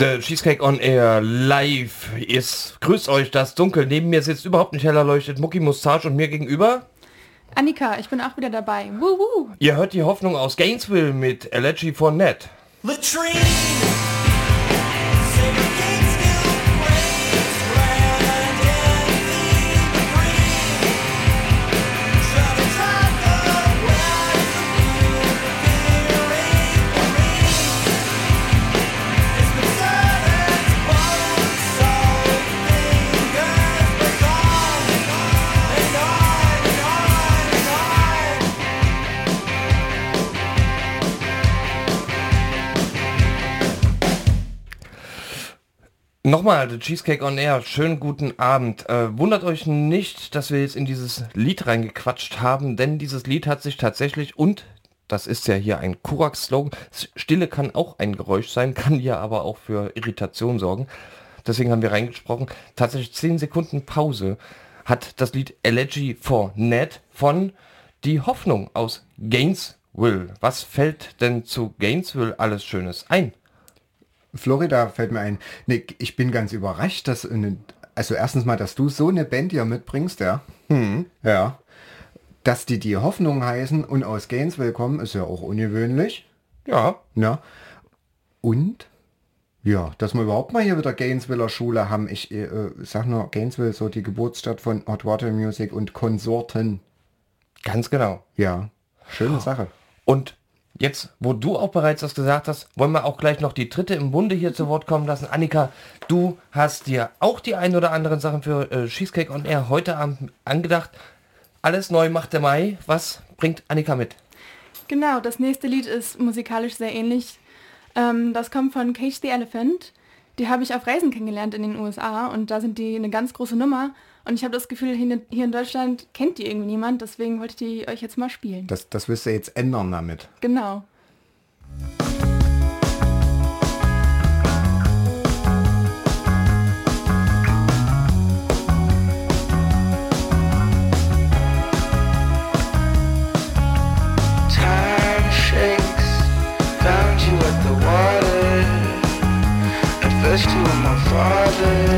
Cheesecake on Air live ist. Grüßt euch das Dunkel. Neben mir sitzt überhaupt nicht heller leuchtet Mucki Mustache und mir gegenüber. Annika, ich bin auch wieder dabei. Woo, woo. Ihr hört die Hoffnung aus Gainesville mit Allergy for Net. Latrine. Nochmal, The Cheesecake on Air, schönen guten Abend. Äh, wundert euch nicht, dass wir jetzt in dieses Lied reingequatscht haben, denn dieses Lied hat sich tatsächlich, und das ist ja hier ein Kurak-Slogan, Stille kann auch ein Geräusch sein, kann ja aber auch für Irritation sorgen. Deswegen haben wir reingesprochen. Tatsächlich 10 Sekunden Pause hat das Lied Elegy for Ned von Die Hoffnung aus Gainesville. Was fällt denn zu Gainesville alles Schönes ein? Florida fällt mir ein. Nee, ich bin ganz überrascht, dass also erstens mal, dass du so eine Band hier mitbringst, ja. Hm. Ja. Dass die die Hoffnung heißen und aus Gainesville kommen, ist ja auch ungewöhnlich. Ja. Ja. Und ja, dass wir überhaupt mal hier wieder Gainesviller Schule haben. Ich äh, sag nur Gainesville, so die Geburtsstadt von Hot Water Music und Konsorten. Ganz genau. Ja, schöne Sache. Und Jetzt, wo du auch bereits das gesagt hast, wollen wir auch gleich noch die dritte im Bunde hier zu Wort kommen lassen. Annika, du hast dir auch die ein oder anderen Sachen für äh, Cheesecake on Air heute Abend angedacht. Alles neu macht der Mai. Was bringt Annika mit? Genau, das nächste Lied ist musikalisch sehr ähnlich. Ähm, das kommt von Cage the Elephant. Die habe ich auf Reisen kennengelernt in den USA und da sind die eine ganz große Nummer. Und ich habe das Gefühl, hier in Deutschland kennt die irgendwie niemand, deswegen wollte ich die euch jetzt mal spielen. Das, das wirst du jetzt ändern damit. Genau. first you were my father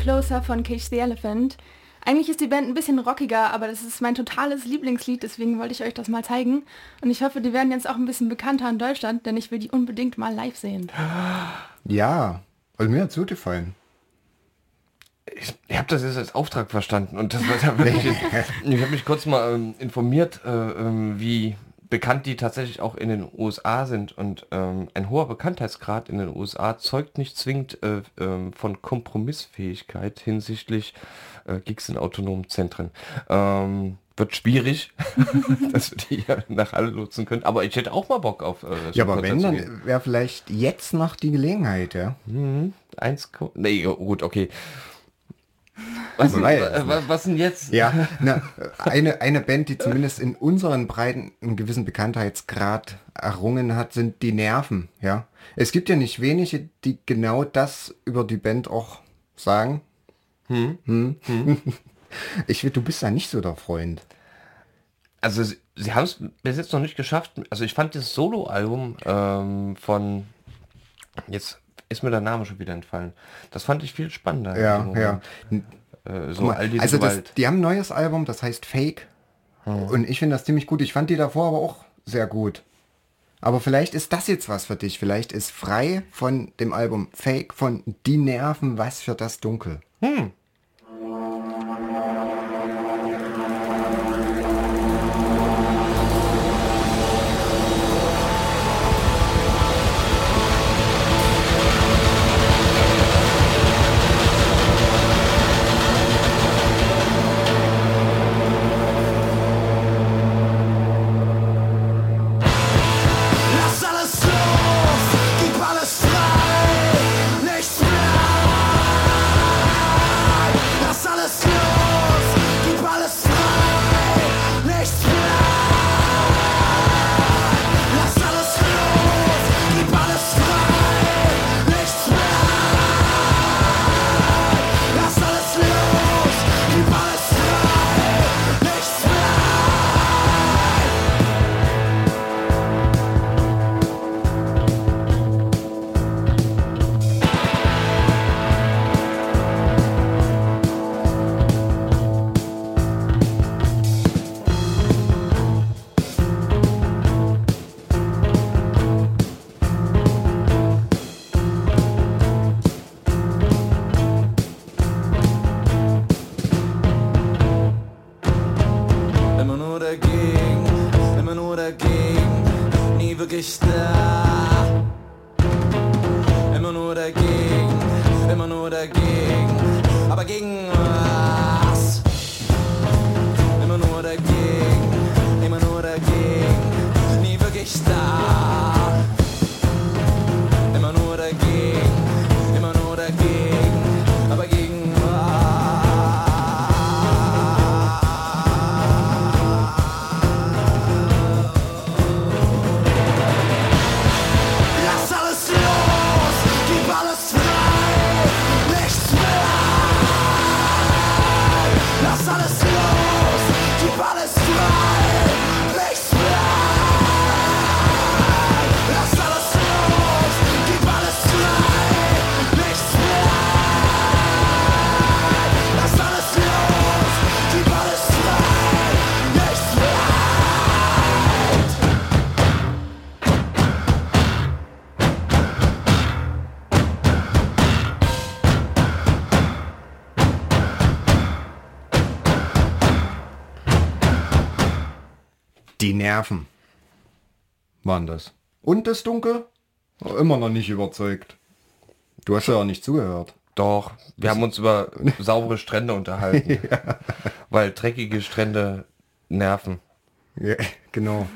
Closer von Cage the Elephant. Eigentlich ist die Band ein bisschen rockiger, aber das ist mein totales Lieblingslied, deswegen wollte ich euch das mal zeigen. Und ich hoffe, die werden jetzt auch ein bisschen bekannter in Deutschland, denn ich will die unbedingt mal live sehen. Ja, also mir hat's gut gefallen. Ich, ich habe das jetzt als Auftrag verstanden und das war wirklich, ich habe mich kurz mal ähm, informiert, äh, ähm, wie bekannt die tatsächlich auch in den USA sind und ähm, ein hoher Bekanntheitsgrad in den USA zeugt nicht zwingend äh, ähm, von Kompromissfähigkeit hinsichtlich äh, Gigs in autonomen Zentren. Ähm, wird schwierig, dass wir die ja nach alle nutzen können, aber ich hätte auch mal Bock auf äh, Ja, aber wenn, dann wäre vielleicht jetzt noch die Gelegenheit, ja. Eins, Ko- nee, gut, okay. Was, es was, was denn jetzt? Ja, na, eine, eine Band, die zumindest in unseren Breiten einen gewissen Bekanntheitsgrad errungen hat, sind die Nerven, ja. Es gibt ja nicht wenige, die genau das über die Band auch sagen. Hm. Ich will, du bist da nicht so der Freund. Also sie, sie haben es bis jetzt noch nicht geschafft. Also ich fand das Solo-Album ähm, von jetzt ist mir der Name schon wieder entfallen. Das fand ich viel spannender. Ja, ja. Äh, so mal, also das, die haben ein neues Album, das heißt Fake. Und ich finde das ziemlich gut. Ich fand die davor aber auch sehr gut. Aber vielleicht ist das jetzt was für dich. Vielleicht ist frei von dem Album Fake, von Die Nerven, was für das Dunkel. Lass Nerven waren das. Und das Dunkel? Immer noch nicht überzeugt. Du hast ja auch nicht zugehört. Doch, wir haben uns über saubere Strände unterhalten. Weil dreckige Strände nerven. Ja, genau.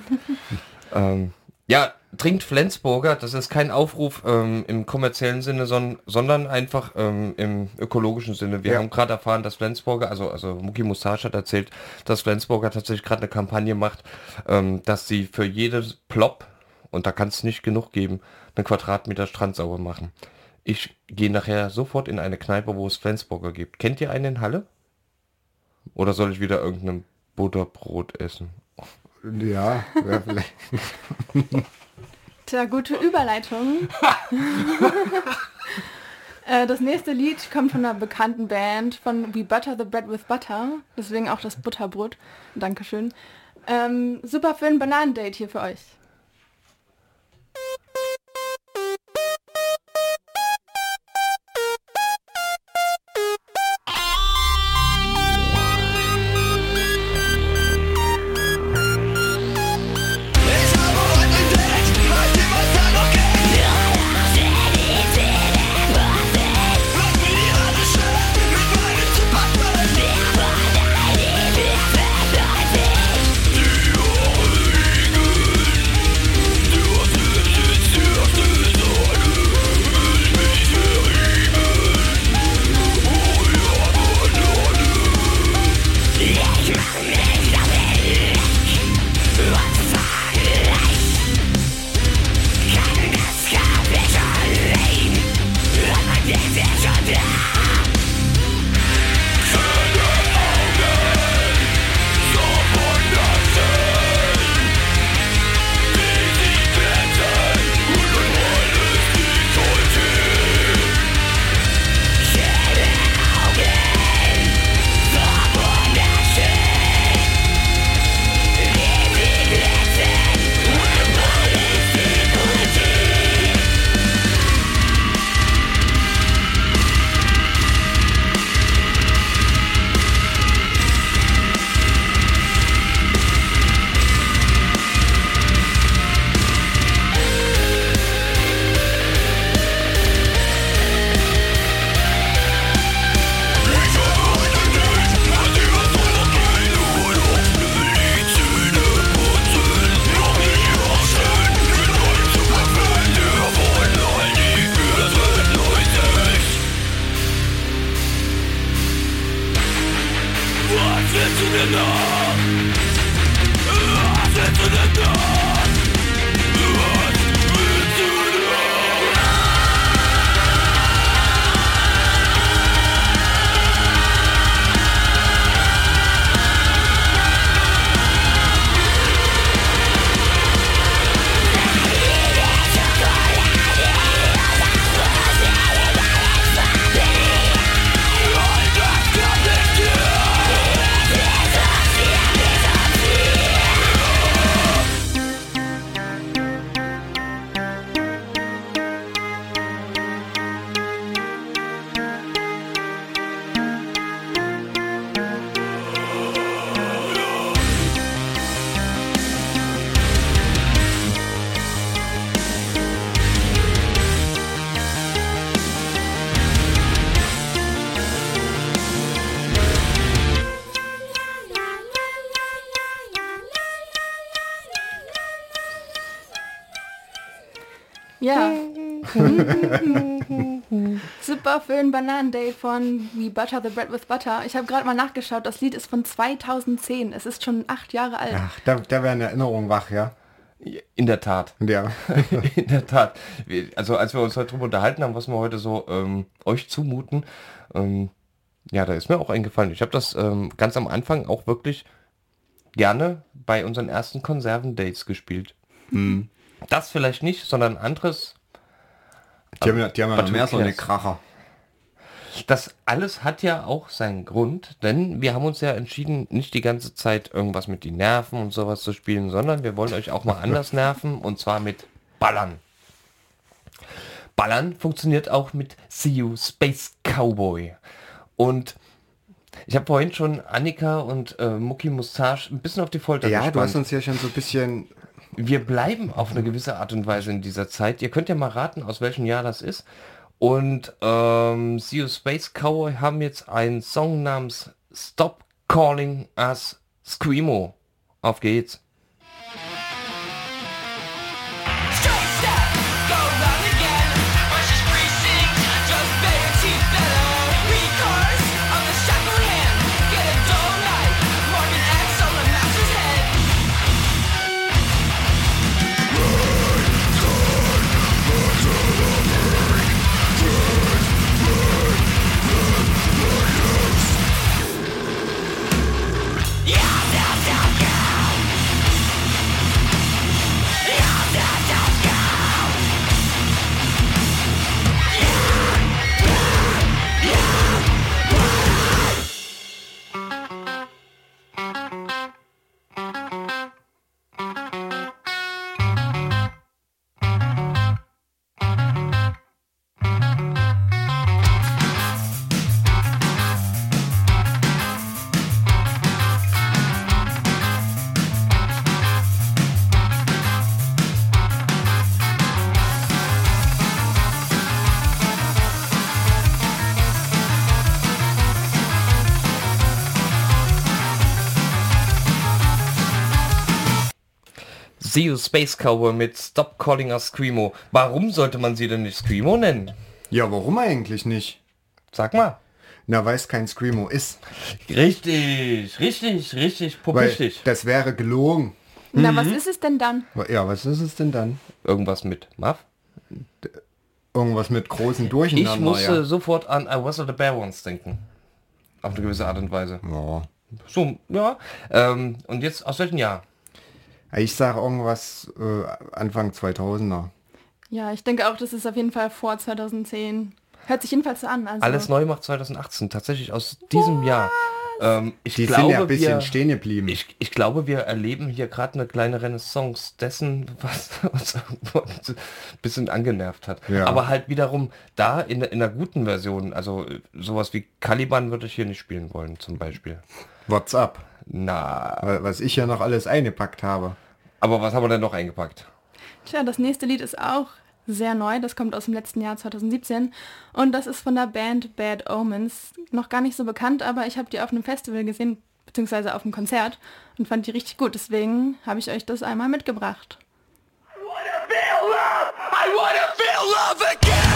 Ähm, ja, trinkt Flensburger, das ist kein Aufruf ähm, im kommerziellen Sinne, son sondern einfach ähm, im ökologischen Sinne. Wir Ja. haben gerade erfahren, dass Flensburger, also, also Muki Mustache hat erzählt, dass Flensburger tatsächlich gerade eine Kampagne macht, ähm, dass sie für jedes Plop, und da kann es nicht genug geben, einen Quadratmeter Strand sauber machen. Ich gehe nachher sofort in eine Kneipe, wo es Flensburger gibt. Kennt ihr einen in Halle? Oder soll ich wieder irgendein Butterbrot essen? Ja, ja vielleicht. Tja, gute Überleitung. Äh, das nächste Lied kommt von einer bekannten Band, von We Butter the Bread with Butter. Deswegen auch das Butterbrot. Dankeschön. Ähm, super für ein Bananendate hier für euch. Super für ein Bananendate von We Butter the Bread with Butter. Ich habe gerade mal nachgeschaut, das Lied ist von 2010. Es ist schon acht Jahre alt. Ach, da, da wäre eine Erinnerung wach, ja. In der Tat. Ja. In der Tat. Also als wir uns heute drüber unterhalten haben, was wir heute so ähm, euch zumuten, ähm, ja, da ist mir auch eingefallen. Ich habe das ähm, ganz am Anfang auch wirklich gerne bei unseren ersten Konservendates gespielt. Das vielleicht nicht, sondern anderes. Die haben ja, die haben ja mehr so eine? Kracher. Das alles hat ja auch seinen Grund, denn wir haben uns ja entschieden, nicht die ganze Zeit irgendwas mit den Nerven und sowas zu spielen, sondern wir wollen euch auch mal anders nerven und zwar mit Ballern. Ballern funktioniert auch mit See You Space Cowboy. Und Ich habe vorhin schon Annika und äh, Mucki Mustache ein bisschen auf die Folter Ja, gespannt. du hast uns ja schon so ein bisschen... wir bleiben auf eine gewisse Art und Weise in dieser Zeit. Ihr könnt ja mal raten, aus welchem Jahr das ist. Und ähm, You Space Cowboy haben jetzt einen Song namens Stop Calling Us Screamo. Auf geht's. See You Space Cowboy mit Stop Calling Us Screamo. Warum sollte man sie denn nicht Screamo nennen? Ja, warum eigentlich nicht? Sag mal. Na, weil es kein Screamo ist. Richtig, richtig, richtig, pupischig. das wäre gelogen. Na, was ist es denn dann? Ja, was ist es denn dann? Irgendwas mit Muff? Irgendwas mit großen Ich Durcheinander. musste ja. sofort an I Was the Bear Once denken. Auf eine gewisse Art und Weise. Ja. So, ja. Ähm, und jetzt aus welchem Jahr? Ich sage irgendwas äh, Anfang 2000er. Ja, ich denke auch, das ist auf jeden Fall vor 2010. Hört sich jedenfalls so an. Also, Alles neu macht 2018, tatsächlich aus diesem Jahr. Ähm, ich Die glaube, sind ja ein bisschen wir, stehen geblieben. ich, ich glaube, wir erleben hier gerade eine kleine Renaissance dessen, was uns ein bisschen angenervt hat. Ja. Aber halt wiederum da in, in einer guten Version, also sowas wie Caliban würde ich hier nicht spielen wollen, zum Beispiel. WhatsApp. Na, Wa- Was ich ja noch alles eingepackt habe. aber was haben wir denn noch eingepackt? Tja, das nächste Lied ist auch sehr neu. Das kommt aus dem letzten Jahr 2017. Und das ist von der Band Bad Omens. Noch gar nicht so bekannt, aber ich habe die auf einem Festival gesehen, beziehungsweise auf einem Konzert und fand die richtig gut. Deswegen habe ich euch das einmal mitgebracht. Feel love! I wanna feel love again!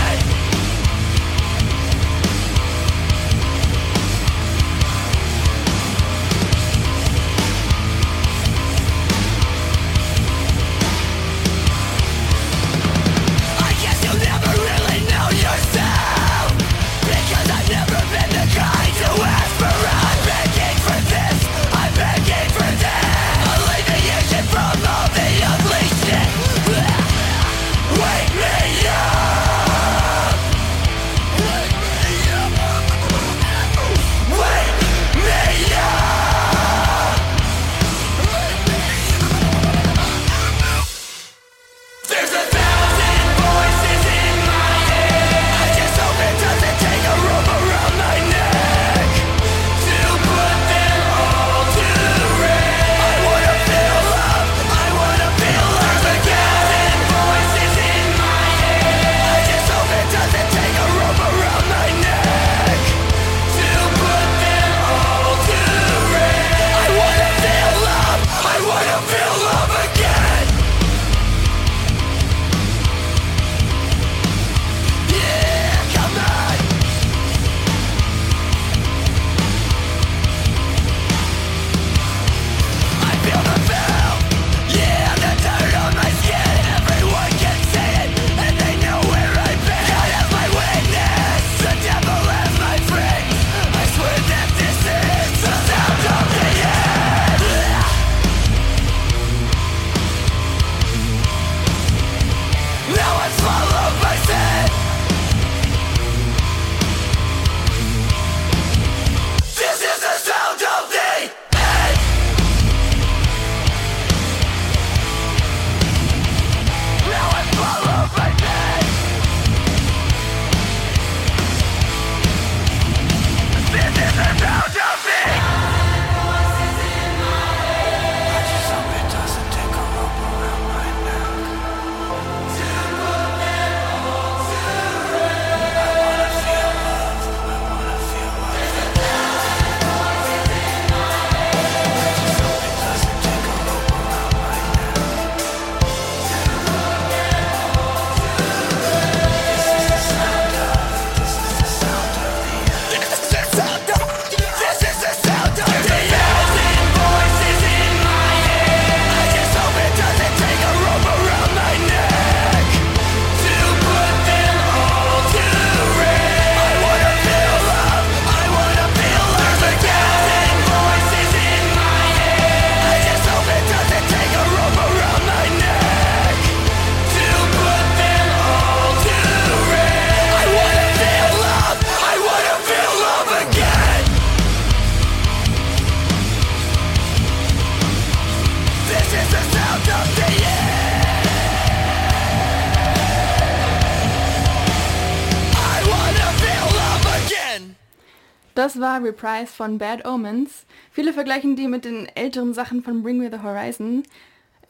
Reprise von Bad Omens. Viele vergleichen die mit den älteren Sachen von Bring Me the Horizon.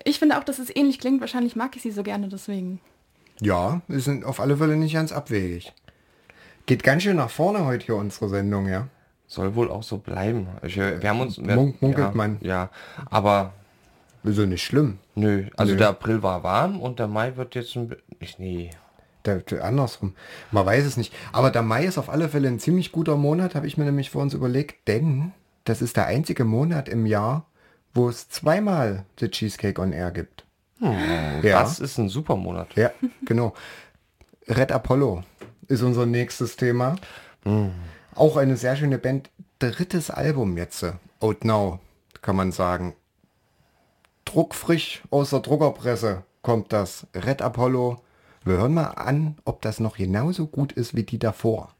Ich finde auch, dass es ähnlich klingt. Wahrscheinlich mag ich sie so gerne deswegen. Ja, wir sind auf alle Fälle nicht ganz abwegig. Geht ganz schön nach vorne heute hier unsere Sendung, ja. Soll wohl auch so bleiben. Ich, äh, wir haben uns... Wir, Munk- munkelt ja, man. Ja, aber Ist ja nicht schlimm. nö. Also Nö. der April war warm und der Mai wird jetzt ein... bi- Ich, nee. Der, der, andersrum. Man weiß es nicht. Aber der Mai ist auf alle Fälle ein ziemlich guter Monat, habe ich mir nämlich vor uns überlegt, denn das ist der einzige Monat im Jahr, wo es zweimal The Cheesecake on Air gibt. ja. Das ist ein super Monat. Ja, genau. Red Apollo ist unser nächstes Thema. Auch eine sehr schöne Band. Drittes Album jetzt. Out Now, kann man sagen. Druckfrisch aus der Druckerpresse kommt das. Red Apollo. Wir hören mal an, ob das noch genauso gut ist wie die davor.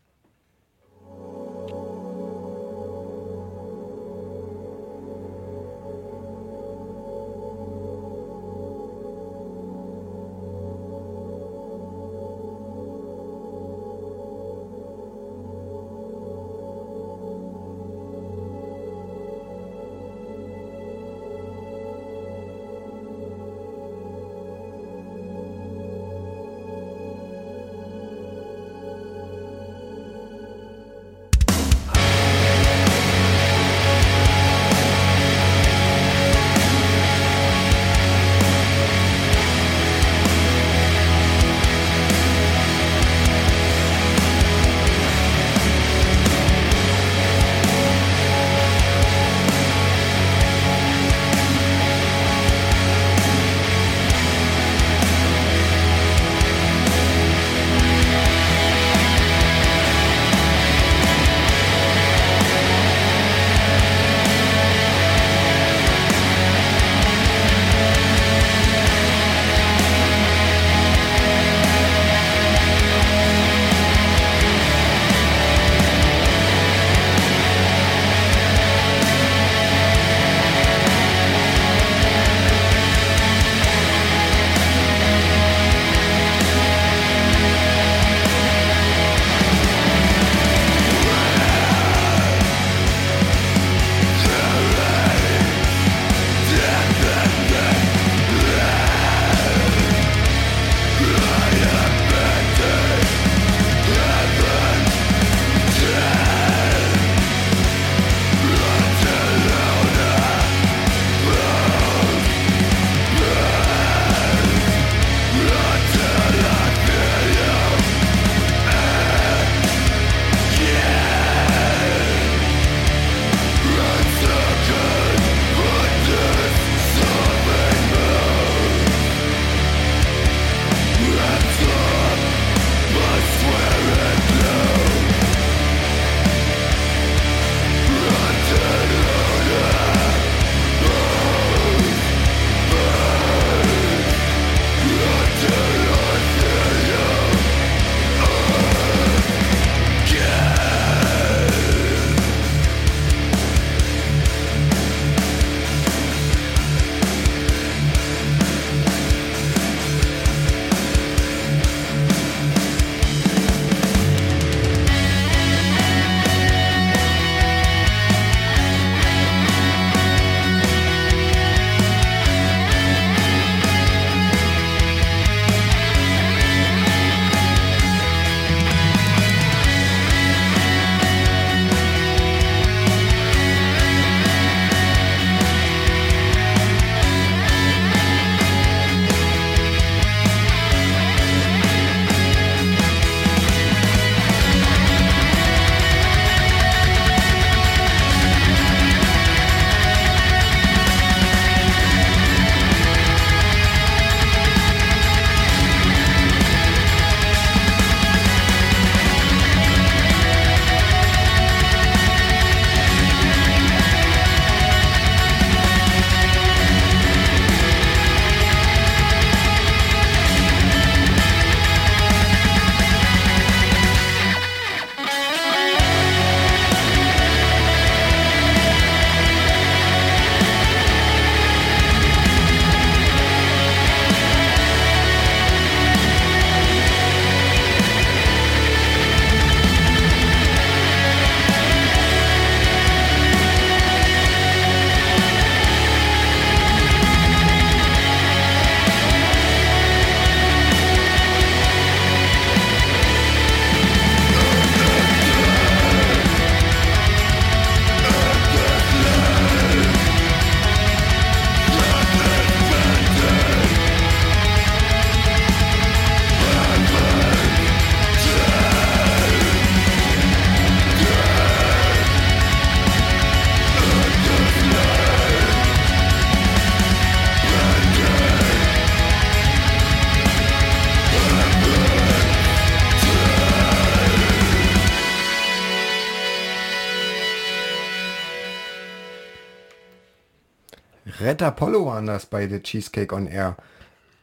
Red Apollo waren das bei The Cheesecake on Air.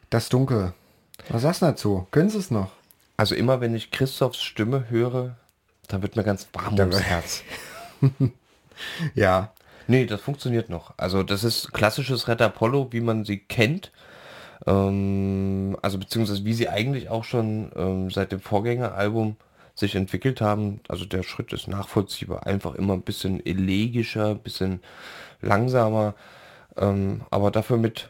Das Dunkel. Was sagst du dazu? Können sie es noch? Also immer wenn ich Christophs Stimme höre, dann wird mir ganz warm ums Herz. Ja. Nee, das funktioniert noch. Also das ist klassisches Red Apollo, wie man sie kennt. Ähm, also beziehungsweise wie sie eigentlich auch schon ähm, seit dem Vorgängeralbum sich entwickelt haben. Also der Schritt ist nachvollziehbar. Einfach immer ein bisschen elegischer, ein bisschen langsamer. Ähm, aber dafür mit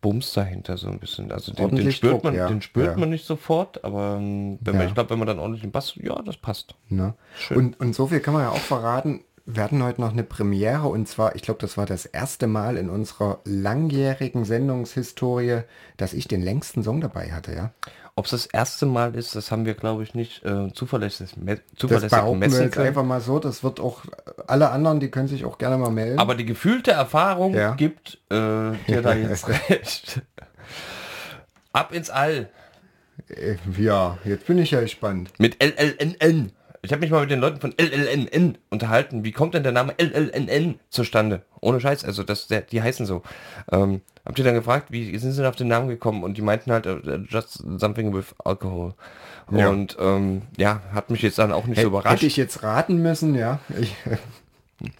Bums dahinter so ein bisschen. Also den, den spürt Druck, man, ja. den spürt Ja. man nicht sofort, aber ähm, wenn man, Ja. ich glaube, wenn man dann ordentlich den Bass, ja, das passt. Ne? Und, und so viel kann man ja auch verraten. Wir hatten heute noch eine Premiere und zwar, ich glaube, das war das erste Mal in unserer langjährigen Sendungshistorie, dass ich den längsten Song dabei hatte, ja. Ob es das erste Mal ist, das haben wir, glaube ich, nicht äh, zuverlässig, me Das zuverlässig wir messen jetzt können. einfach mal so. Das wird auch, alle anderen, die können sich auch gerne mal melden. Aber die gefühlte Erfahrung Ja. gibt äh, dir da jetzt recht. Ab ins All Äh, ja, jetzt bin ich ja gespannt. mit LLNN. Ich habe mich mal mit den Leuten von LLNN unterhalten. Wie kommt denn der Name LLNN zustande? Ohne Scheiß, also das, der, die heißen so. Ähm, habt ihr dann gefragt, wie sind sie denn auf den Namen gekommen? Und die meinten halt, äh, just something with alcohol. Ja. Und ähm, ja, hat mich jetzt dann auch nicht so Hätte überrascht. ich jetzt raten müssen, ja. Ich,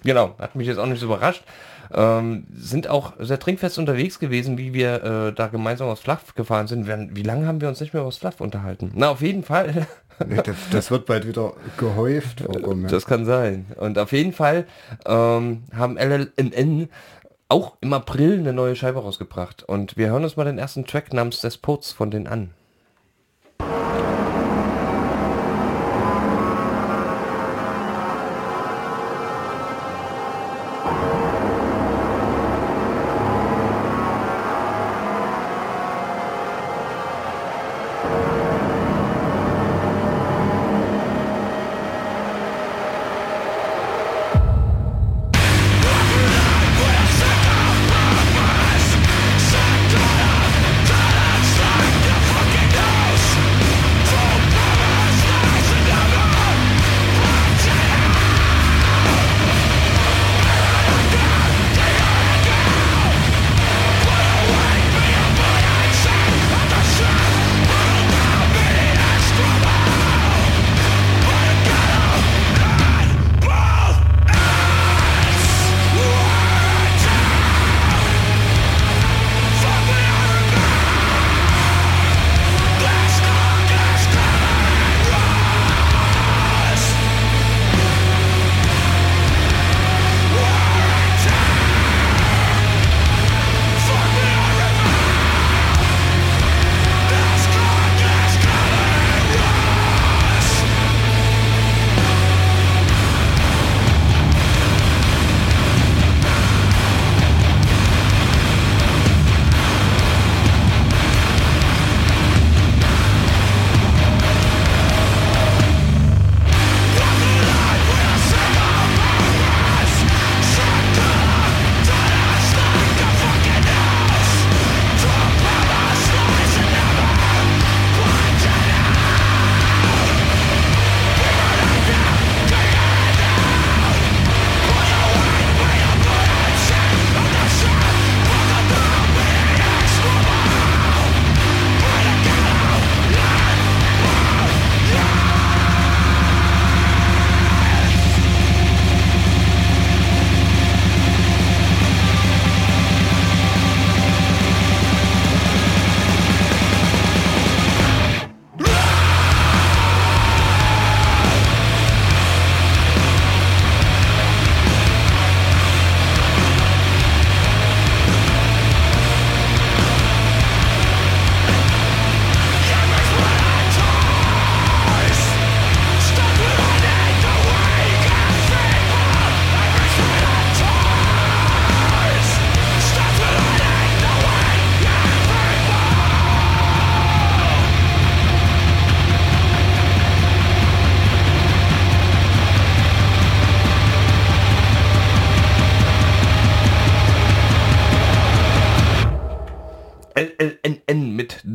Genau, hat mich jetzt auch nicht so überrascht. Ähm, sind auch sehr trinkfest unterwegs gewesen, wie wir äh, da gemeinsam aus Fluff gefahren sind. Wir, wie lange haben wir uns nicht mehr aus Fluff unterhalten? Na, auf jeden Fall. Das, das wird bald wieder gehäuft. Ja. das kann sein. Und auf jeden Fall ähm, haben LLNN auch im April eine neue Scheibe rausgebracht. Und wir hören uns mal den ersten Track namens Despots von denen an.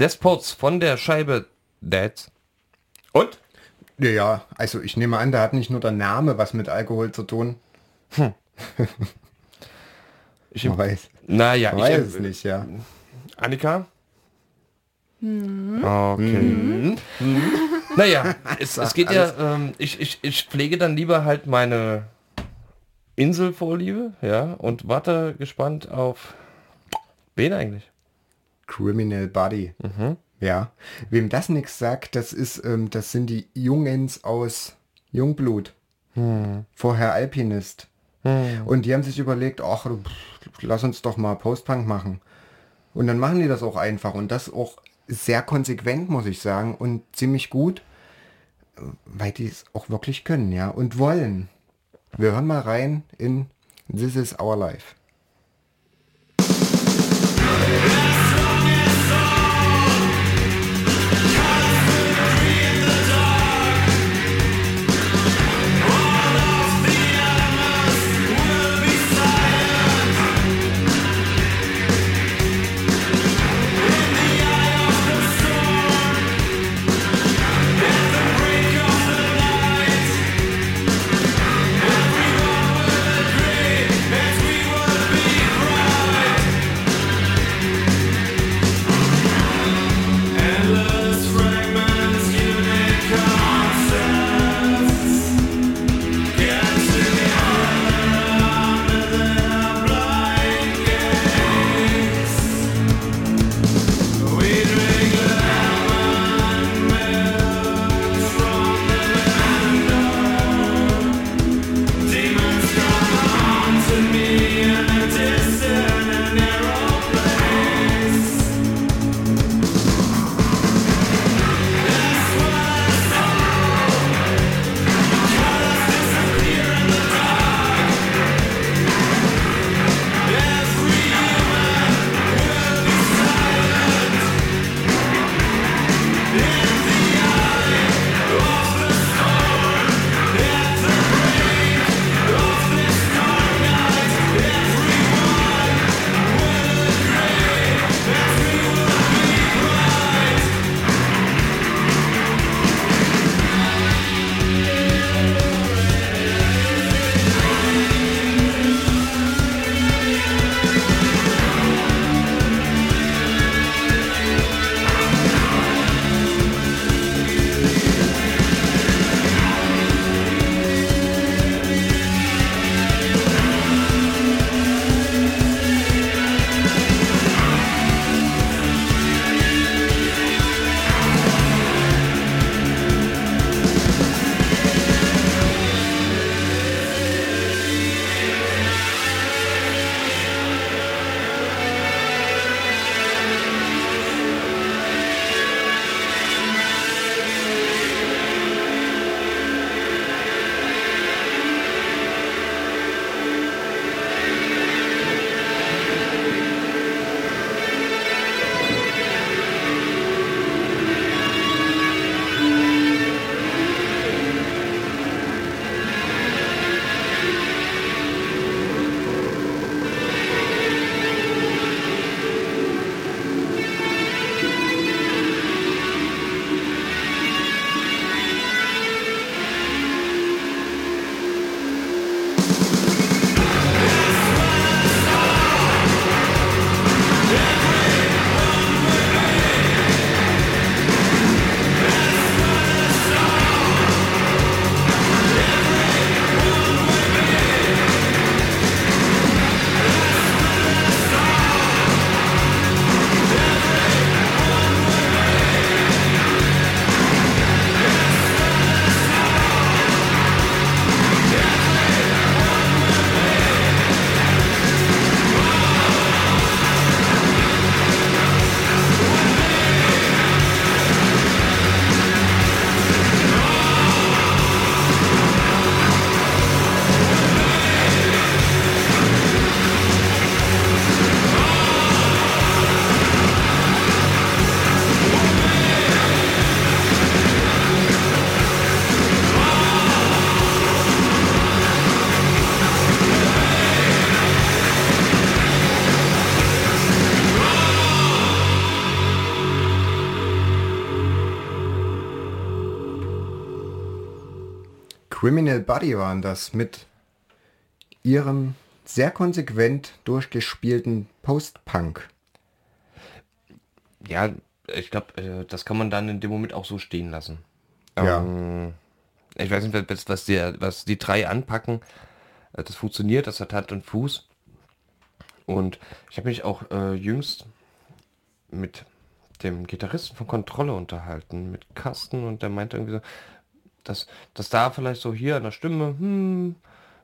Despots von der Scheibe Dads. Und? Ja, ja, also ich nehme an, da hat nicht nur der Name was mit Alkohol zu tun. Ich Man weiß, naja, ich, weiß es nicht, ja. Annika? Okay. Naja, es, es geht ja, ähm, ich, ich, ich pflege dann lieber halt meine Inselvorliebe, ja, und warte gespannt auf wen eigentlich? Criminal Body. Mhm. Ja. Wem das nichts sagt, das ist, ähm, das sind die Jungens aus Jungblut. Hm. Vorher Alpinist. Und die haben sich überlegt, ach, pff, lass uns doch mal Postpunk machen. Und dann machen die das auch einfach und das auch sehr konsequent, muss ich sagen, und ziemlich gut, weil die es auch wirklich können, ja, und wollen. Wir hören mal rein in This is Our Life. Criminal Body waren das mit ihrem sehr konsequent durchgespielten Post-Punk. Ja, ich glaube, äh, das kann man dann in dem Moment auch so stehen lassen. Ja. Ähm, ich weiß nicht, was, was, die, was die drei anpacken. Äh, Das funktioniert, das hat Hand und Fuß. Und ich habe mich auch äh, jüngst mit dem Gitarristen von Kontrolle unterhalten, mit Carsten, und der meinte irgendwie so, dass, dass da vielleicht so hier an der Stimme, hm,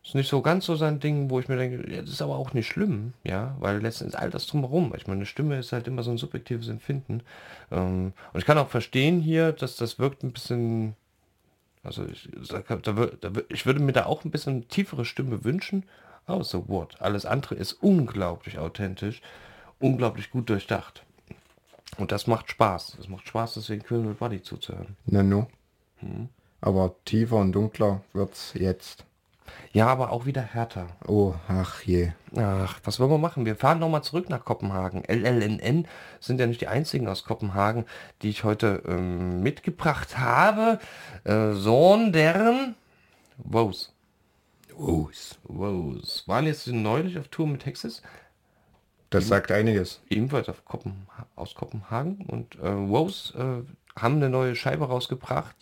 ist nicht so ganz so sein Ding, wo ich mir denke, ja, das ist aber auch nicht schlimm, ja, weil letztendlich all das drumherum, ich meine, eine Stimme ist halt immer so ein subjektives Empfinden. Ähm, und ich kann auch verstehen hier, dass das wirkt ein bisschen, also ich, da, da, wür- ich würde mir da auch ein bisschen tiefere Stimme wünschen, aber so what, alles andere ist unglaublich authentisch, unglaublich gut durchdacht. Und das macht Spaß. Es macht Spaß, deswegen Criminal Body zuzuhören. Nano. Aber tiefer und dunkler wird's jetzt. Ja, aber auch wieder härter. Oh, ach je. Ach, was wollen wir machen? Wir fahren nochmal zurück nach Kopenhagen. LLNN sind ja nicht die einzigen aus Kopenhagen, die ich heute ähm, mitgebracht habe, äh, sondern Woes. Woes. Woes. Waren jetzt neulich auf Tour mit Texas, Das sagt einiges. ebenfalls auf Kopen aus Kopenhagen und äh, Woes äh, haben eine neue Scheibe rausgebracht,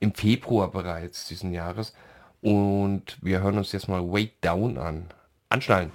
im Februar bereits diesen Jahres und wir hören uns jetzt mal Wait Down an. Anschnallen.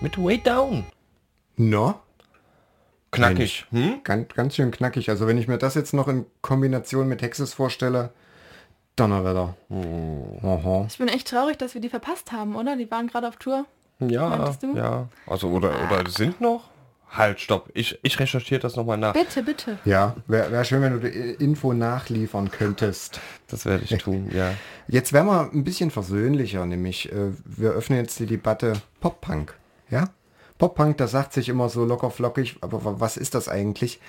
Mit Way Down. No? Knackig. Hm? Ganz, ganz schön knackig. Also wenn ich mir das jetzt noch in Kombination mit Texas vorstelle, Donnerwetter. Aha. Ich bin echt traurig, dass wir die verpasst haben, oder? Die waren gerade auf Tour. Ja, ja. Also oder oder sind noch? Halt, stopp. Ich, ich recherchiere das nochmal nach. Bitte, bitte. Ja, wäre wär schön, wenn du die Info nachliefern könntest. Das werde ich tun, ja. Jetzt werden wir ein bisschen versöhnlicher, nämlich äh, wir öffnen jetzt die Debatte Pop-Punk. Ja? Pop-Punk, das sagt sich immer so locker flockig, aber was ist das eigentlich?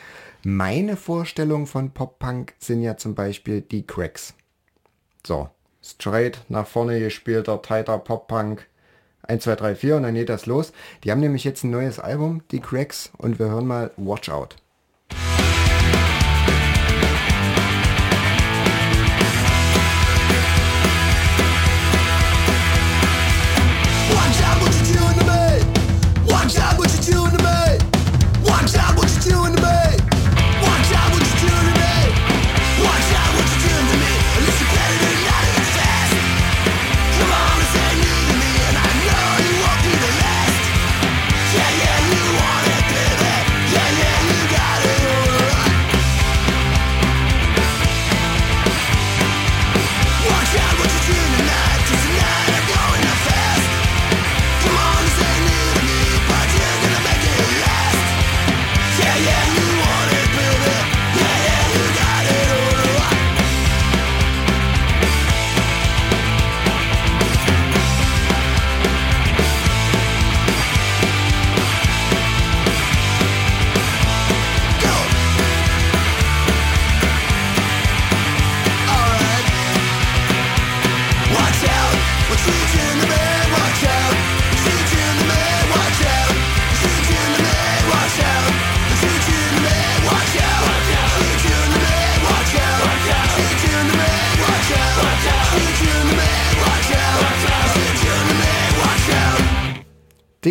Meine Vorstellung von Pop-Punk sind ja zum Beispiel die Cracks. So, straight nach vorne gespielter, tighter Pop-Punk. 1, 2, 3, 4 und dann geht das los. Die haben nämlich jetzt ein neues Album, die Cracks, und wir hören mal Watch Out.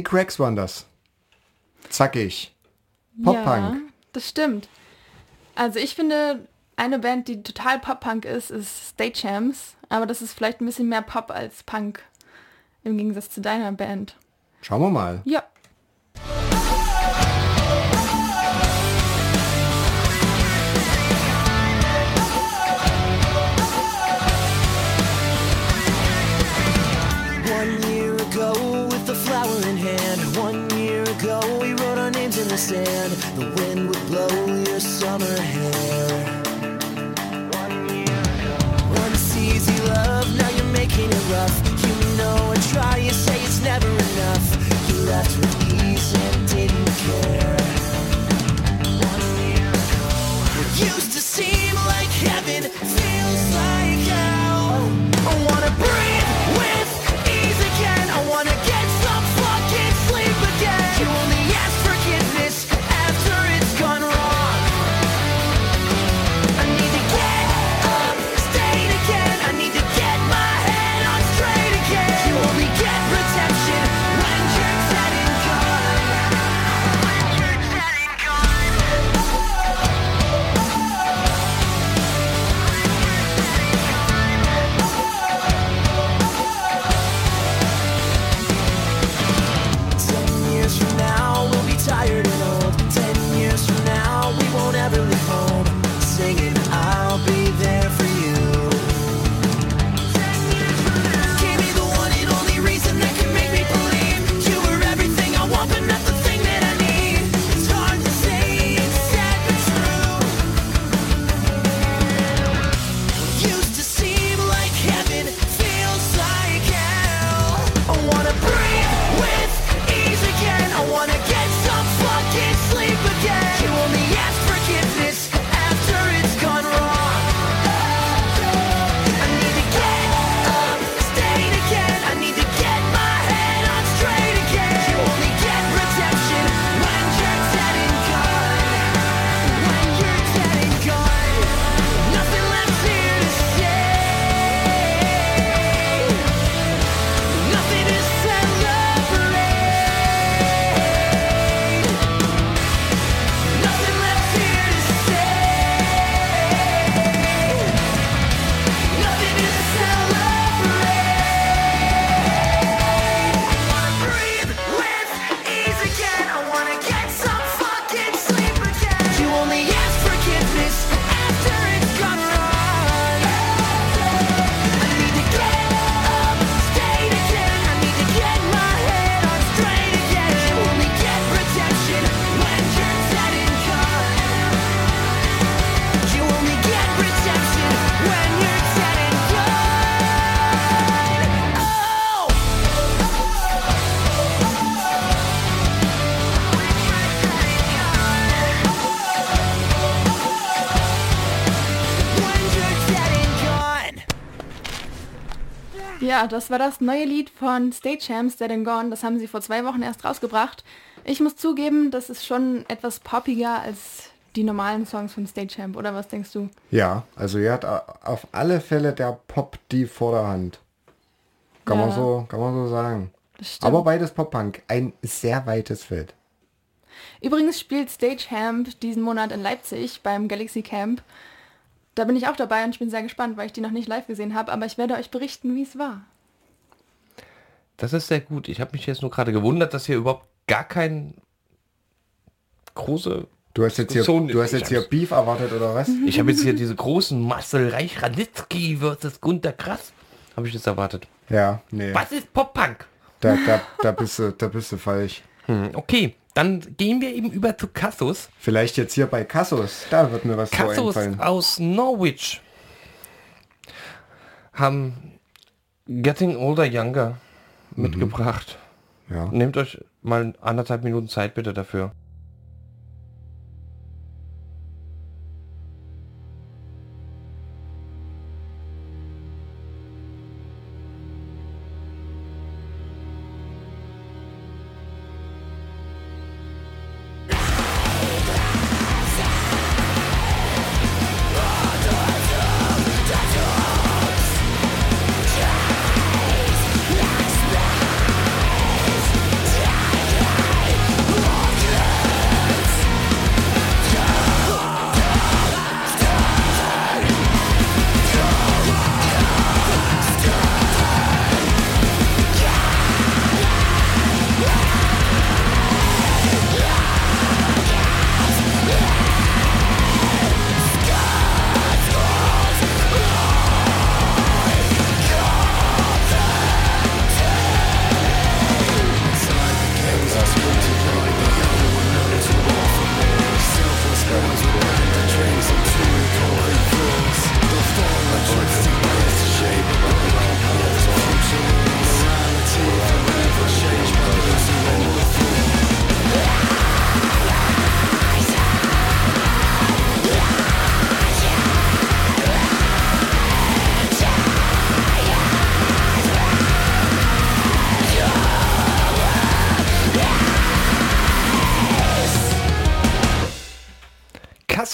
Cracks waren das. Zackig. Pop-Punk. Ja, das stimmt. Also ich finde, eine Band, die total Pop-Punk ist, ist State Champs. Aber das ist vielleicht ein bisschen mehr Pop als Punk. Im Gegensatz zu deiner Band. Schauen wir mal. Ja. land. The wind would blow your summer hair. One year ago. Once easy love, now you're making it rough. You know I try, you say it's never enough. You left with ease and didn't care. One year ago. It used to seem like heaven, feels like hell. I wanna breathe. Ja, das war das neue Lied von State Champs, Dead and Gone. Das haben sie vor zwei Wochen erst rausgebracht. Ich muss zugeben, das ist schon etwas poppiger als die normalen Songs von State Champ. Oder was denkst du? Ja, also hier hat auf alle Fälle der Pop die Vorderhand. Kann man Ja. so, kann man so sagen. Aber beides Pop-Punk. Ein sehr weites Feld. Übrigens spielt Stagehand diesen Monat in Leipzig beim Galaxy Camp. Da bin ich auch dabei und ich bin sehr gespannt, weil ich die noch nicht live gesehen habe, aber ich werde euch berichten, wie es war. Das ist sehr gut. Ich habe mich jetzt nur gerade gewundert, dass hier überhaupt gar kein große... Du hast jetzt hier, du hast jetzt hier Beef erwartet oder was? Ich habe jetzt hier diese großen Marcel Reich-Ranitzky versus Gunter Krass. Habe ich das erwartet. Ja, nee. Was ist Pop-Punk? Da, da, da, bist du, da bist du falsch. Hm, okay, dann gehen wir eben über zu Cassus. Vielleicht jetzt hier bei Cassus. Da wird mir was Cassus aus Norwich haben Getting Older Younger mitgebracht. Ja. Nehmt euch mal anderthalb Minuten Zeit bitte dafür.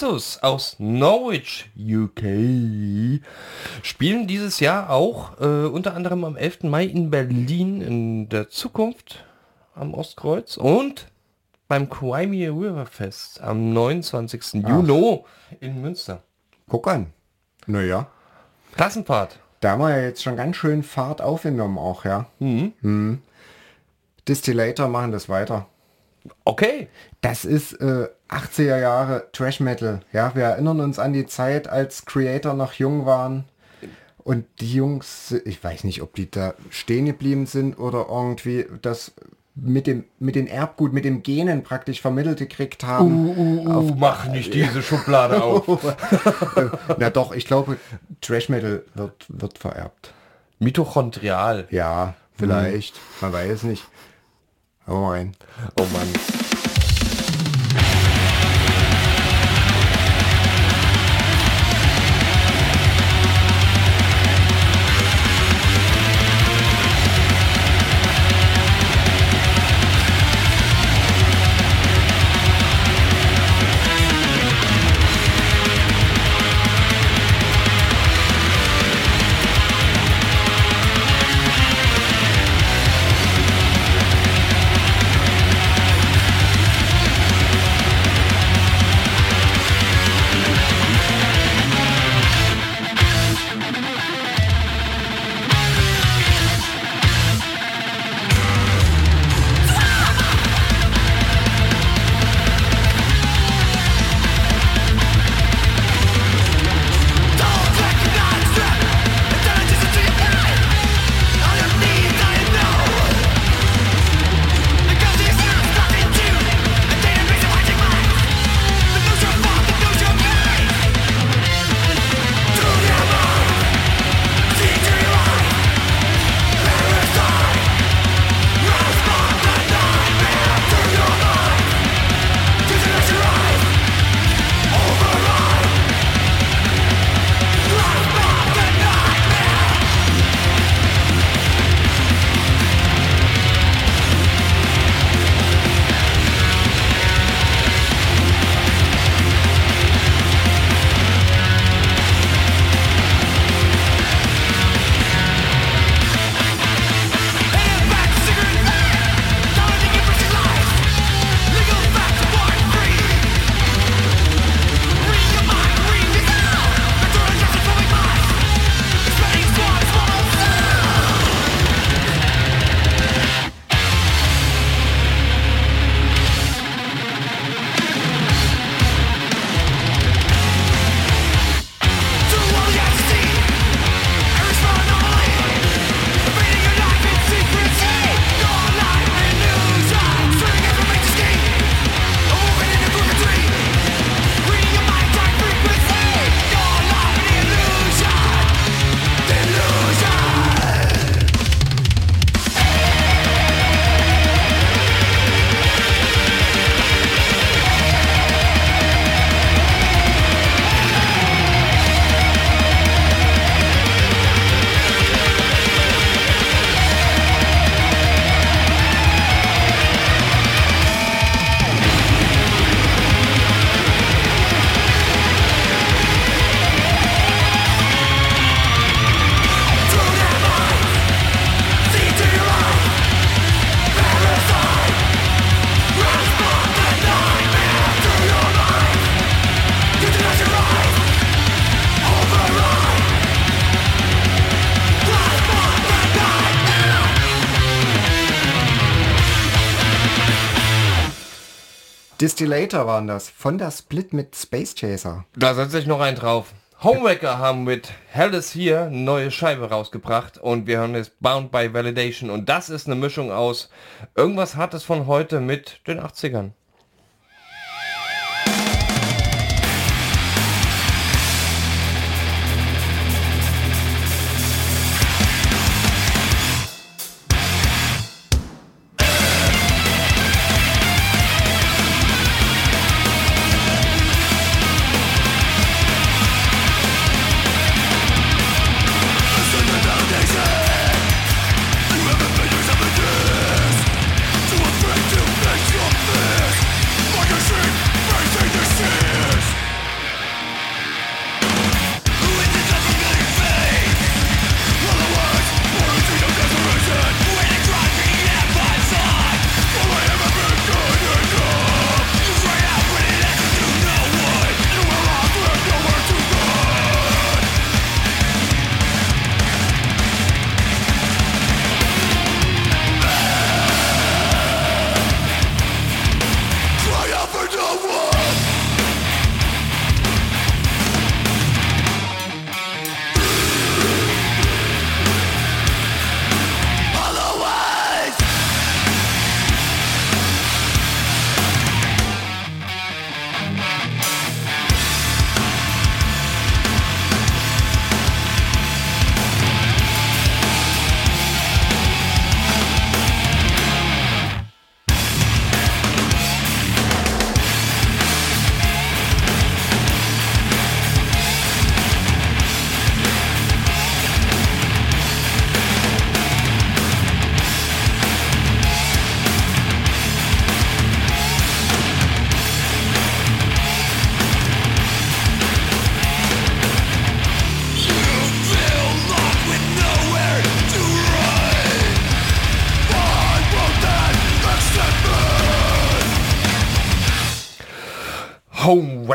Cassus aus Norwich, UK, spielen dieses Jahr auch äh, unter anderem am 11. Mai in Berlin in der Zukunft am Ostkreuz und beim Crimea River Fest am 29. Juni in Münster. Guck an. Naja. Klassenfahrt. Da haben wir ja jetzt schon ganz schön Fahrt aufgenommen auch, ja. Mhm. Distillator machen das weiter. Okay. Das ist äh, 80er Jahre Trash Metal. Ja, wir erinnern uns an die Zeit, als Creator noch jung waren. Und die Jungs, ich weiß nicht, ob die da stehen geblieben sind oder irgendwie das mit dem mit den Erbgut, mit dem Genen praktisch vermittelt gekriegt haben. Auf, mach nicht diese Schublade auf. Na doch, ich glaube, Trash Metal wird, wird vererbt. Mitochondrial. Ja, vielleicht. Man weiß nicht. Mal rein. Oh Mann. Distillator waren das. Von der Split mit Space Chaser. Da setze ich noch einen drauf. Homewrecker haben mit Hell is Here neue Scheibe rausgebracht und wir hören jetzt Bound by Validation und das ist eine Mischung aus irgendwas Hartes von heute mit den 80ern.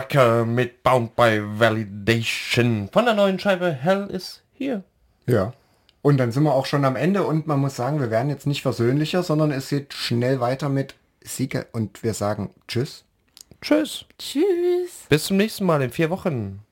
Homewrecker mit Bound by Validation von der neuen Scheibe Hell is Here. Ja. Und dann sind wir auch schon am Ende und man muss sagen, wir werden jetzt nicht versöhnlicher, sondern es geht schnell weiter mit Siege und wir sagen Tschüss. Tschüss. Tschüss. Bis zum nächsten Mal in vier Wochen.